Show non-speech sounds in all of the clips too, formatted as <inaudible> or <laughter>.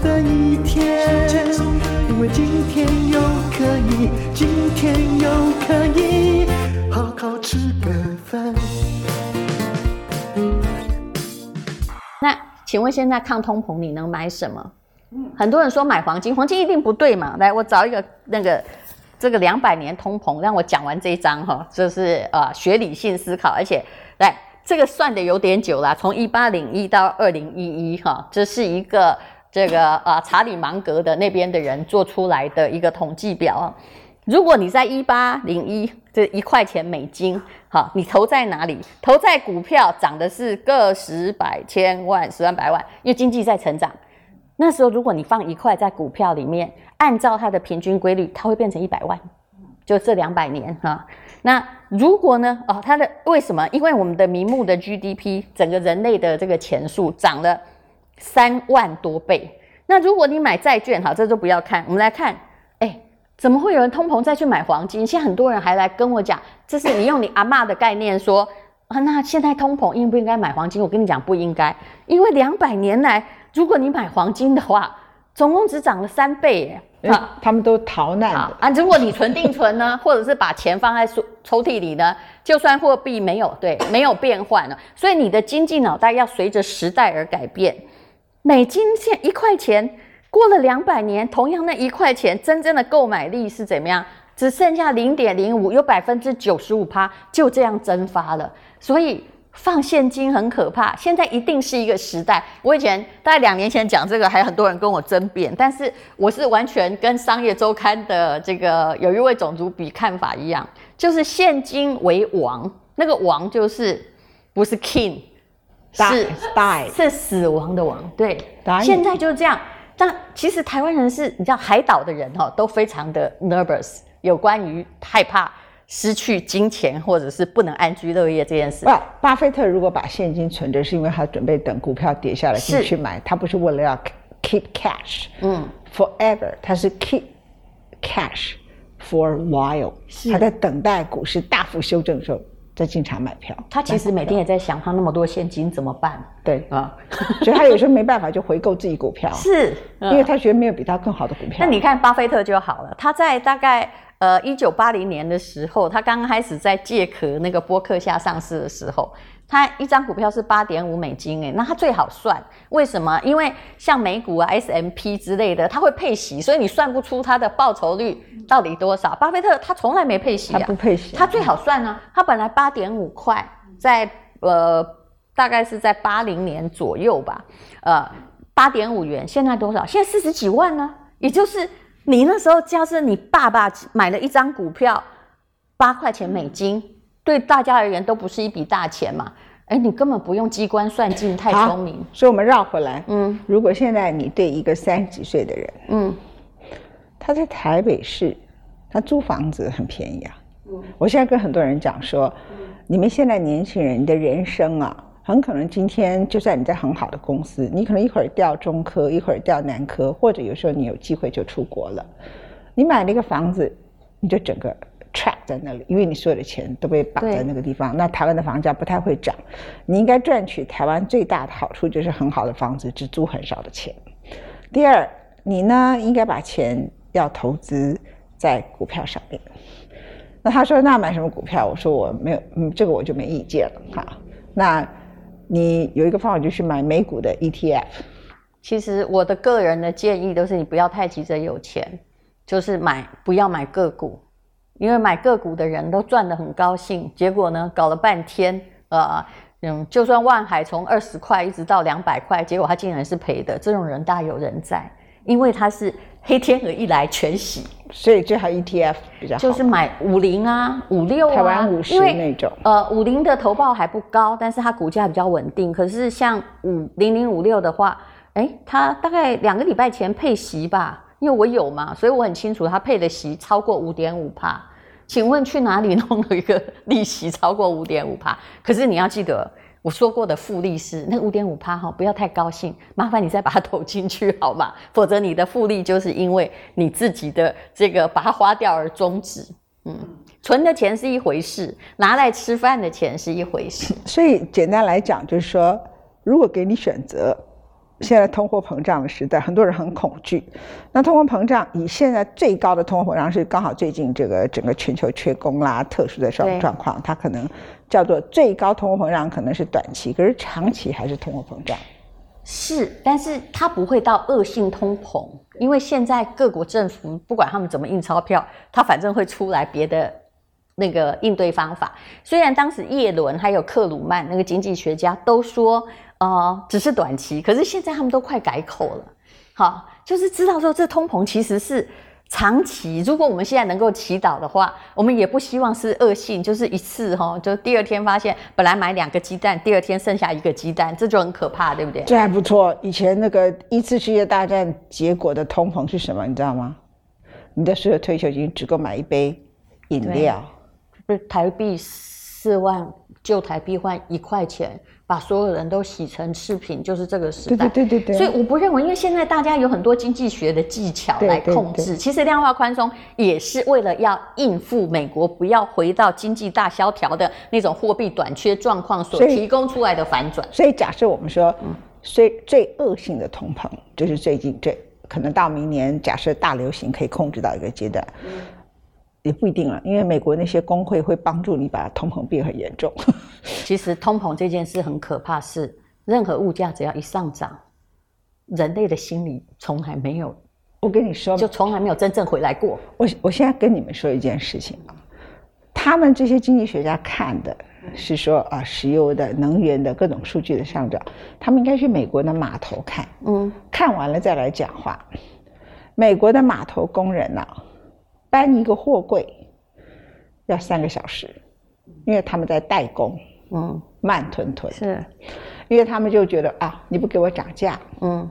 的一天，因为今天又可以，今天又可以好好吃个饭。那请问现在抗通膨你能买什么？很多人说买黄金，黄金一定不对嘛？来，我找一个那个这个两百年通膨，让我讲完这一章哈，这是呃学理性思考，而且来这个算的有点久了，从一八零一到二零一一哈，这是一个。这个啊，查理芒格的那边的人做出来的一个统计表啊，如果你在一八零一这一块钱美金，好，你投在哪里？投在股票涨的是个十百千万十万百万，因为经济在成长。那时候如果你放一块在股票里面，按照它的平均规律，它会变成一百万。就这两百年哈，那如果呢？哦，它的为什么？因为我们的名目的 GDP，整个人类的这个钱数涨了。三万多倍，那如果你买债券，好，这都不要看，我们来看，哎，怎么会有人通膨再去买黄金？现在很多人还来跟我讲，这是你用你阿嬷的概念说啊，那现在通膨应不应该买黄金？我跟你讲不应该，因为两百年来，如果你买黄金的话，总共只涨了三倍耶。啊，他们都逃难了啊！如果你存定存呢，<laughs> 或者是把钱放在抽抽屉里呢，就算货币没有对没有变换了，所以你的经济脑袋要随着时代而改变。美金现一块钱，过了两百年，同样那一块钱真正的购买力是怎么样？只剩下零点零五，有百分之九十五趴就这样蒸发了。所以放现金很可怕。现在一定是一个时代。我以前大概两年前讲这个，还很多人跟我争辩，但是我是完全跟商业周刊的这个有一位总主笔看法一样，就是现金为王，那个王就是不是 king。是 die 是死亡的亡，对，现在就是这样。但其实台湾人是，你知道海岛的人哈，都非常的 nervous，有关于害怕失去金钱或者是不能安居乐业这件事。不，巴菲特如果把现金存着，是因为他准备等股票跌下来进去买，他不是为了要 keep cash，嗯，forever，他是 keep cash for a while，他在等待股市大幅修正的时候。在进场买票，他其实每天也在想，他那么多现金怎么办？对啊，所以他有时候没办法就回购自己股票，<laughs> 是，因为他觉得没有比他更好的股票。那你看巴菲特就好了，他在大概呃一九八零年的时候，他刚刚开始在借壳那个波克下上市的时候。他一张股票是八点五美金，诶，那他最好算，为什么？因为像美股啊、S M P 之类的，它会配息，所以你算不出它的报酬率到底多少。巴菲特他从来没配息啊，他不配息，他最好算呢、啊。他本来八点五块，在呃大概是在八零年左右吧，呃八点五元，现在多少？现在四十几万呢。也就是你那时候，假设你爸爸买了一张股票，八块钱美金。对大家而言都不是一笔大钱嘛，哎，你根本不用机关算尽，太聪明。所以，我们绕回来，嗯，如果现在你对一个三十几岁的人，嗯，他在台北市，他租房子很便宜啊。嗯，我现在跟很多人讲说，嗯，你们现在年轻人的人生啊，很可能今天就算你在很好的公司，你可能一会儿调中科，一会儿调南科，或者有时候你有机会就出国了，你买了一个房子，你就整个。trap 在那里，因为你所有的钱都被绑在那个地方。那台湾的房价不太会涨，你应该赚取台湾最大的好处就是很好的房子，只租很少的钱。第二，你呢应该把钱要投资在股票上面。那他说，那买什么股票？我说我没有，嗯，这个我就没意见了哈。那你有一个方法就是买美股的 ETF。其实我的个人的建议都是，你不要太急着有钱，就是买不要买个股。因为买个股的人都赚得很高兴，结果呢，搞了半天，呃，嗯，就算万海从二十块一直到两百块，结果他竟然是赔的，这种人大有人在，因为他是黑天鹅一来全洗，所以最好 ETF 比较好，就是买五零啊、五六啊，台湾五十那种，呃，五零的投报还不高，但是它股价比较稳定，可是像五零零五六的话。哎，它大概两个礼拜前配息吧，因为我有嘛，所以我很清楚它配的息超过五点五帕。请问去哪里弄了一个利息超过五点五帕？可是你要记得我说过的复利是那五点五趴哈，不要太高兴，麻烦你再把它 <laughs> 投进去好吗？否则你的复利就是因为你自己的这个把它花掉而终止。嗯，存的钱是一回事，拿来吃饭的钱是一回事。所以简单来讲，就是说，如果给你选择。现在通货膨胀的时代，很多人很恐惧。那通货膨胀以现在最高的通货膨胀是刚好最近这个整个全球缺工啦，特殊的状状况，它可能叫做最高通货膨胀，可能是短期，可是长期还是通货膨胀。是，但是它不会到恶性通膨，因为现在各国政府不管他们怎么印钞票，它反正会出来别的那个应对方法。虽然当时叶伦还有克鲁曼那个经济学家都说。呃，只是短期，可是现在他们都快改口了，好，就是知道说这通膨其实是长期。如果我们现在能够祈祷的话，我们也不希望是恶性，就是一次哈，就第二天发现本来买两个鸡蛋，第二天剩下一个鸡蛋，这就很可怕，对不对？这还不错。以前那个一次世界大战结果的通膨是什么？你知道吗？你的所有退休金只够买一杯饮料，不是台币四万，旧台币换一块钱。把所有人都洗成次品，就是这个时代。对对对对。所以我不认为，因为现在大家有很多经济学的技巧来控制。对对对，其实量化宽松也是为了要应付美国不要回到经济大萧条的那种货币短缺状况所提供出来的反转。所以，假设我们说，最最恶性的通膨，就是最近这可能到明年，假设大流行可以控制到一个阶段。嗯也不一定了，因为美国那些工会会帮助你把通膨变很严重。<laughs> 其实通膨这件事很可怕，是任何物价只要一上涨，人类的心理从来没有，我跟你说，就从来没有真正回来过。我我现在跟你们说一件事情啊，他们这些经济学家看的是说啊，石油的能源的各种数据的上涨，他们应该去美国的码头看，嗯，看完了再来讲话。美国的码头工人呢、啊？搬一个货柜要三个小时，因为他们在代工，嗯，慢吞吞是，因为他们就觉得啊，你不给我涨价，嗯，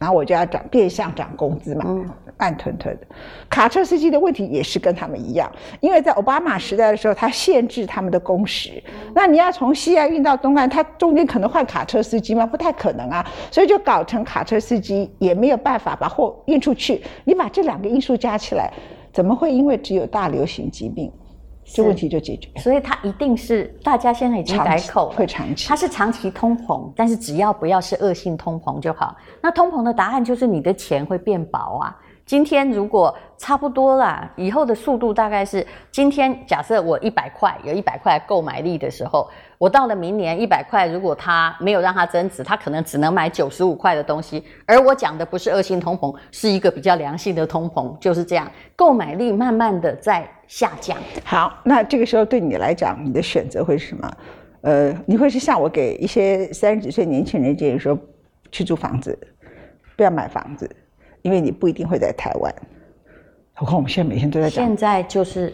然后我就要涨，变相涨工资嘛，嗯，慢吞吞的。卡车司机的问题也是跟他们一样，因为在奥巴马时代的时候，他限制他们的工时，那你要从西岸运到东岸，他中间可能换卡车司机吗？不太可能啊，所以就搞成卡车司机也没有办法把货运出去。你把这两个因素加起来。怎么会因为只有大流行疾病，这问题就解决？所以它一定是大家现在已经改口了，会长期，它是长期通膨，但是只要不要是恶性通膨就好。那通膨的答案就是你的钱会变薄啊。今天如果差不多啦，以后的速度大概是今天假设我一百块有一百块购买力的时候，我到了明年一百块，如果它没有让它增值，它可能只能买九十五块的东西。而我讲的不是恶性通膨，是一个比较良性的通膨，就是这样，购买力慢慢的在下降。好，那这个时候对你来讲，你的选择会是什么？呃，你会是像我给一些三十几岁年轻人建议说，去租房子，不要买房子。因为你不一定会在台湾，何况我们现在每天都在讲。现在就是，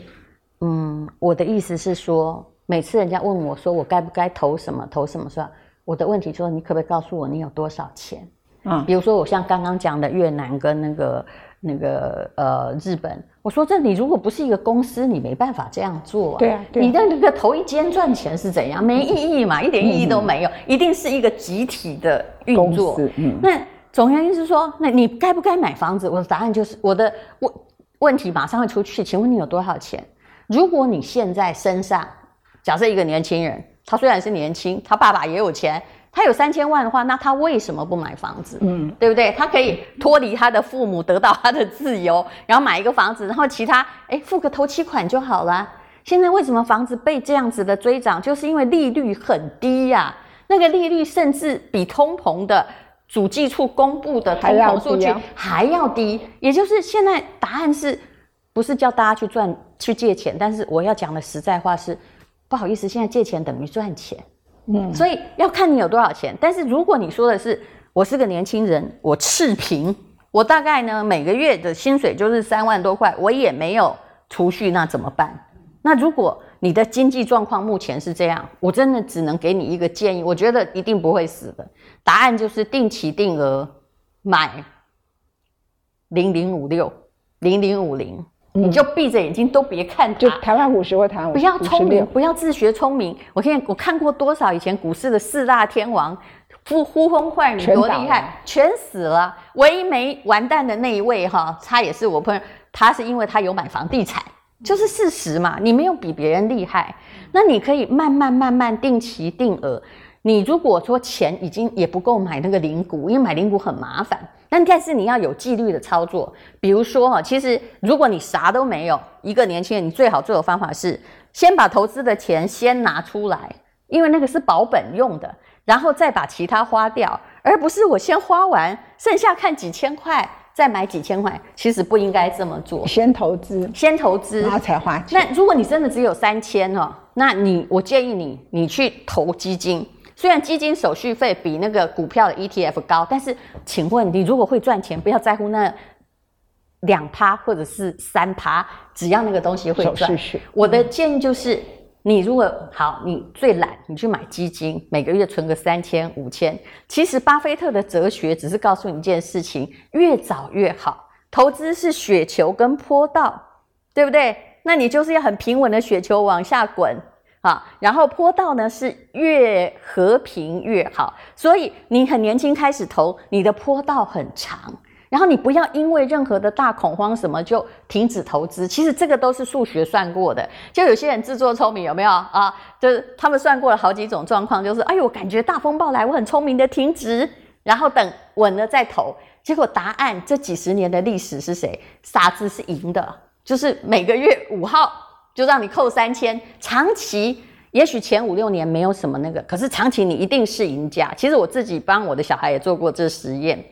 嗯，我的意思是说，每次人家问我说我该不该投什么投什么，说我的问题说，你可不可以告诉我你有多少钱？嗯，比如说我像刚刚讲的越南跟那个那个呃日本，我说这你如果不是一个公司，你没办法这样做啊。对啊，对啊，你的那个头一间赚钱是怎样？没意义嘛，一点意义都没有，嗯，一定是一个集体的运作。嗯，那。总原因是说，那你该不该买房子？我的答案就是，我的问问题马上会出去。请问你有多少钱？如果你现在身上，假设一个年轻人，他虽然是年轻，他爸爸也有钱，他有三千万的话，那他为什么不买房子？嗯，对不对？他可以脱离他的父母，得到他的自由，然后买一个房子，然后其他哎付个头期款就好了。现在为什么房子被这样子的追涨？就是因为利率很低呀、啊，那个利率甚至比通膨的。主计处公布的通膨数据还要低，也就是现在答案是，不是叫大家去赚去借钱？但是我要讲的实在话是，不好意思，现在借钱等于赚钱，嗯，所以要看你有多少钱。但是如果你说的是我是个年轻人，我赤贫，我大概呢每个月的薪水就是三万多块，我也没有储蓄，那怎么办？那如果你的经济状况目前是这样，我真的只能给你一个建议，我觉得一定不会死的。答案就是定期定额买零零五六、零零五零，你就闭着眼睛都别看它，就台湾五十或台湾不要聪明，不要自学聪明。我现在我看过多少以前股市的四大天王，呼呼风唤雨多厉害，全死了。唯一没完蛋的那一位哈，他也是我朋友，他是因为他有买房地产，就是事实嘛。你没有比别人厉害，那你可以慢慢慢慢定期定额。你如果说钱已经也不够买那个零股，因为买零股很麻烦。但但是你要有纪律的操作，比如说哈，其实如果你啥都没有，一个年轻人你最好做的方法是先把投资的钱先拿出来，因为那个是保本用的，然后再把其他花掉，而不是我先花完，剩下看几千块再买几千块，其实不应该这么做。先投资，先投资，然后才花钱。那如果你真的只有三千哦，那你我建议你，你去投基金。虽然基金手续费比那个股票的 ETF 高，但是请问你如果会赚钱，不要在乎那两趴或者是三趴，只要那个东西会赚。我的建议就是，你如果好，你最懒，你去买基金，每个月存个三千五千。其实巴菲特的哲学只是告诉你一件事情：越早越好。投资是雪球跟坡道，对不对？那你就是要很平稳的雪球往下滚。啊，然后坡道呢是越和平越好，所以你很年轻开始投，你的坡道很长，然后你不要因为任何的大恐慌什么就停止投资，其实这个都是数学算过的。就有些人自作聪明，有没有啊？就是他们算过了好几种状况，就是哎呦，我感觉大风暴来，我很聪明的停止，然后等稳了再投。结果答案，这几十年的历史是谁？傻子是赢的，就是每个月五号。就让你扣三千，长期也许前五六年没有什么那个，可是长期你一定是赢家。其实我自己帮我的小孩也做过这实验，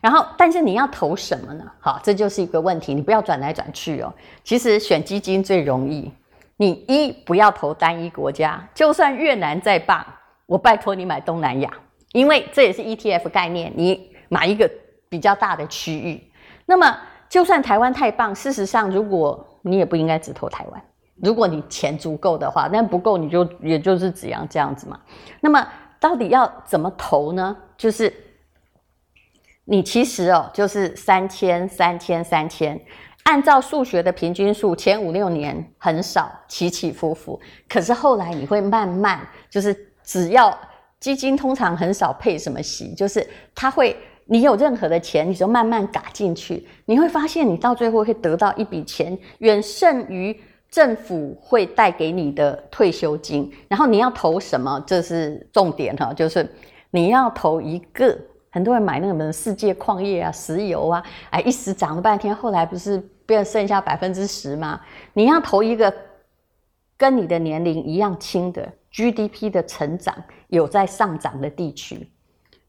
然后但是你要投什么呢？好，这就是一个问题，你不要转来转去哦。其实选基金最容易，你一不要投单一国家，就算越南再棒，我拜托你买东南亚，因为这也是 ETF 概念，你买一个比较大的区域。那么就算台湾太棒，事实上如果你也不应该只投台湾。如果你钱足够的话，但不够你就也就是只样这样子嘛。那么到底要怎么投呢？就是你其实哦，就是三千、三千、三千，按照数学的平均数，前五六年很少起起伏伏，可是后来你会慢慢，就是只要基金通常很少配什么息，就是它会，你有任何的钱，你就慢慢嘎进去，你会发现你到最后会得到一笔钱，远胜于。政府会带给你的退休金，然后你要投什么？这是重点哈，就是你要投一个。很多人买那个什么世界矿业啊、石油啊，哎，一时涨了半天，后来不是变剩下百分之十吗？你要投一个跟你的年龄一样轻的 GDP 的成长有在上涨的地区。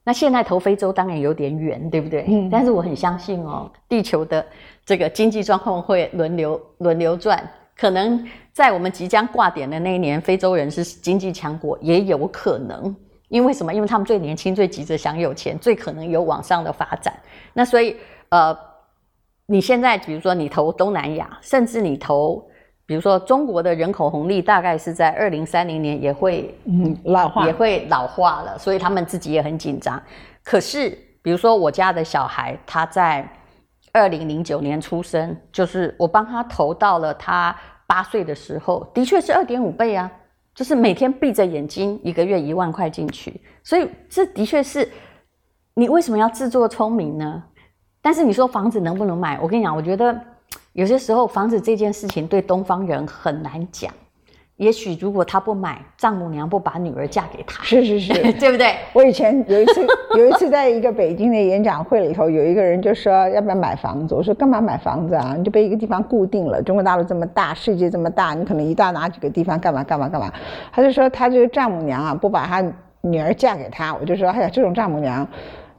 那现在投非洲当然有点远，对不对？嗯。但是我很相信哦，地球的这个经济状况会轮流轮流转。可能在我们即将挂点的那一年，非洲人是经济强国，也有可能。因为什么？因为他们最年轻，最急着想有钱，最可能有往上的发展。那所以，呃，你现在比如说你投东南亚，甚至你投，比如说中国的人口红利，大概是在二零三零年也会嗯老化，也会老化了，所以他们自己也很紧张。可是，比如说我家的小孩，他在。二零零九年出生，就是我帮他投到了他八岁的时候，的确是二点五倍啊，就是每天闭着眼睛，一个月一万块进去，所以这的确是，你为什么要自作聪明呢？但是你说房子能不能买？我跟你讲，我觉得有些时候房子这件事情对东方人很难讲。也许如果他不买，丈母娘不把女儿嫁给他，是是是，<laughs> 对不对？我以前有一次，有一次在一个北京的演讲会里头，有一个人就说要不要买房子？我说干嘛买房子啊？你就被一个地方固定了。中国大陆这么大，世界这么大，你可能一到哪几个地方干嘛干嘛干嘛？他就说他这个丈母娘啊，不把他女儿嫁给他。我就说哎呀，这种丈母娘，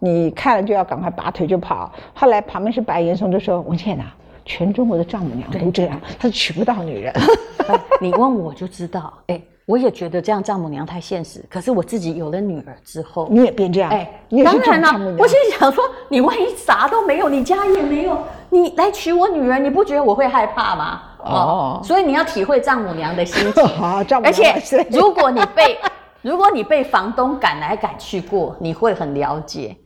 你看了就要赶快拔腿就跑。后来旁边是白岩松就说文倩呐。全中国的丈母娘都这样，她娶不到女人。<laughs> 你问我就知道，哎，我也觉得这样丈母娘太现实。可是我自己有了女儿之后，你也变这样，哎，当然了。我心里想说，你万一啥都没有，你家也没有，你来娶我女儿，你不觉得我会害怕吗？哦，所以你要体会丈母娘的心情。<laughs> 好，丈母娘。而且，如果你被如果你被房东赶来赶去过，你会很了解。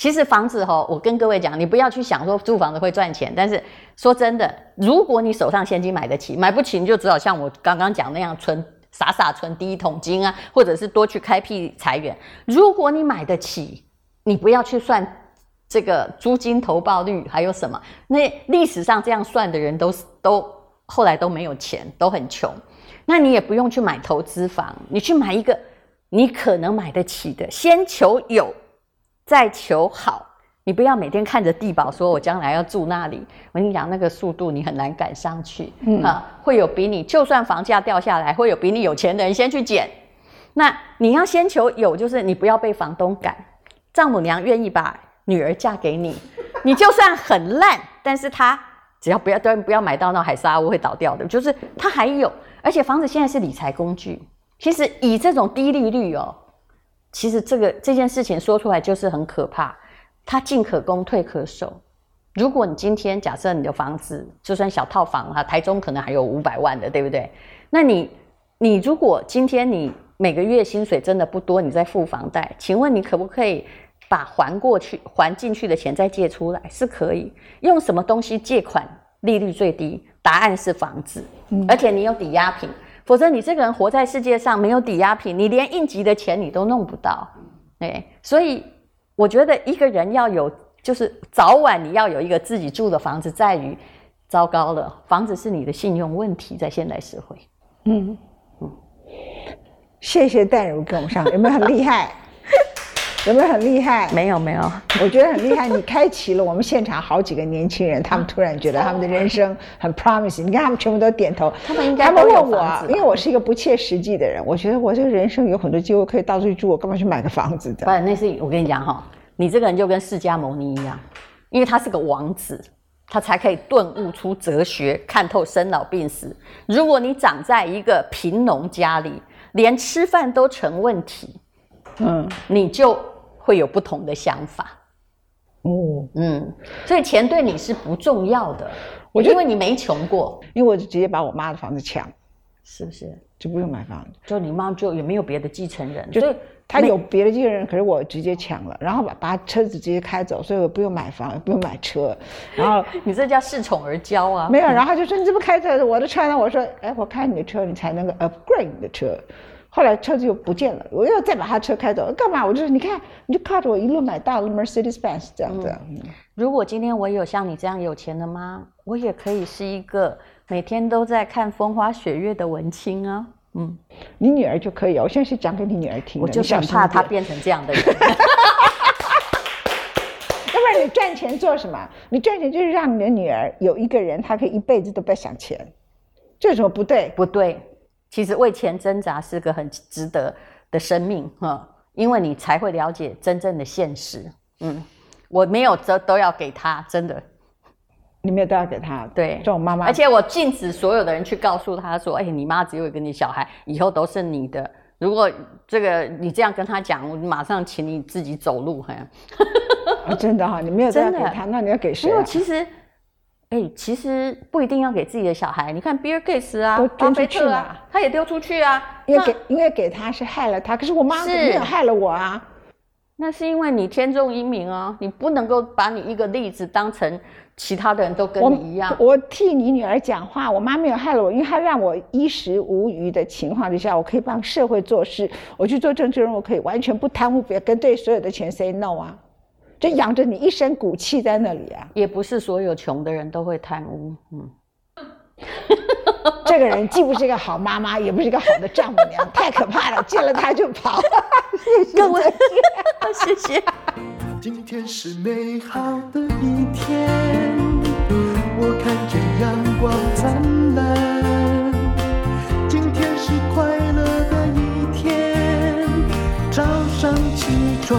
其实房子哈，我跟各位讲，你不要去想说租房子会赚钱，但是说真的，如果你手上现金买得起，买不起你就只好像我刚刚讲那样存，傻傻存第一桶金啊，或者是多去开辟财源。如果你买得起，你不要去算这个租金投报率还有什么，那历史上这样算的人都都后来都没有钱，都很穷。那你也不用去买投资房，你去买一个你可能买得起的，先求有。再求好，你不要每天看着地堡说“我将来要住那里”。我跟你讲，那个速度你很难赶上去。嗯啊，会有比你就算房价掉下来，会有比你有钱的人先去捡。那你要先求有，就是你不要被房东赶。丈母娘愿意把女儿嫁给你，你就算很烂，<laughs> 但是她只要不要当然不要买到那海沙屋会倒掉的，就是她还有。而且房子现在是理财工具，其实以这种低利率哦。其实这个这件事情说出来就是很可怕，它进可攻退可守。如果你今天假设你的房子就算小套房哈，台中可能还有五百万的，对不对？那你你如果今天你每个月薪水真的不多，你在付房贷，请问你可不可以把还过去还进去的钱再借出来？是可以。用什么东西借款利率最低？答案是房子，而且你有抵押品。否则你这个人活在世界上没有抵押品，你连应急的钱你都弄不到，哎，所以我觉得一个人要有，就是早晚你要有一个自己住的房子，在于糟糕了，房子是你的信用问题，在现代社会。嗯嗯，谢谢戴茹跟我们上，有没有很厉害？有没有很厉害？没有没有，我觉得很厉害。你开启了我们现场好几个年轻人，他们突然觉得他们的人生很 promising。你看他们全部都点头，他们应该他们问我，因为我是一个不切实际的人，我觉得我这个人生有很多机会可以到处去住，我干嘛去买个房子的？不，那是我跟你讲哈，你这个人就跟释迦牟尼一样，因为他是个王子，他才可以顿悟出哲学，看透生老病死。如果你长在一个贫农家里，连吃饭都成问题，嗯，你就。会有不同的想法，哦，嗯，所以钱对你是不重要的，我因为你没穷过，因为我就直接把我妈的房子抢，是不是？就不用买房子，就你妈就也没有别的继承人，就她有别的继承人，可是我直接抢了，然后把把车子直接开走，所以我不用买房，也不用买车，然后 <laughs> 你这叫恃宠而骄啊？没有，然后就说你怎么开着我的车呢？我说，哎，我开你的车，你才能够 upgrade 你的车。后来车子又不见了，我又再把他车开走，干嘛？我就是你看，你就靠着我一路买大了 Mercedes Benz 这样子。嗯，如果今天我有像你这样有钱的妈，我也可以是一个每天都在看风花雪月的文青啊。嗯，你女儿就可以，我现在是讲给你女儿听的。我就想怕她变成这样的人。<laughs> 要不然你赚钱做什么？你赚钱就是让你的女儿有一个人，她可以一辈子都不要想钱，这有什么不对？不对。其实为钱挣扎是个很值得的生命哈，因为你才会了解真正的现实。嗯，我没有都都要给他，真的，你没有都要给他。对，这种妈妈，而且我禁止所有的人去告诉他说：“哎，你妈只有一个你小孩，以后都是你的。”如果这个你这样跟他讲，我马上请你自己走路。哈、哦，真的哈、哦，你没有都要给他，那你要给谁、啊？因为其实。哎，其实不一定要给自己的小孩。你看比尔盖茨啊，巴菲特啊，他也丢出去啊。因为给，因为给他是害了他。可是我妈没有害了我啊。那是因为你天纵英明啊，你不能够把你一个例子当成其他的人都跟你一样。我，我替你女儿讲话，我妈没有害了我，因为她让我衣食无虞的情况之下，我可以帮社会做事。我去做政治人物，我可以完全不贪污，别跟对所有的钱 say no 啊。就养着你一身骨气在那里啊！也不是所有穷的人都会贪污，嗯。<laughs> 这个人既不是一个好妈妈，也不是一个好的丈母娘，太可怕了！见了他就跑。谢 <laughs> 谢各位，<laughs> 谢谢。今天是美好的一天，我看见阳光灿烂。今天是快乐的一天，早上起床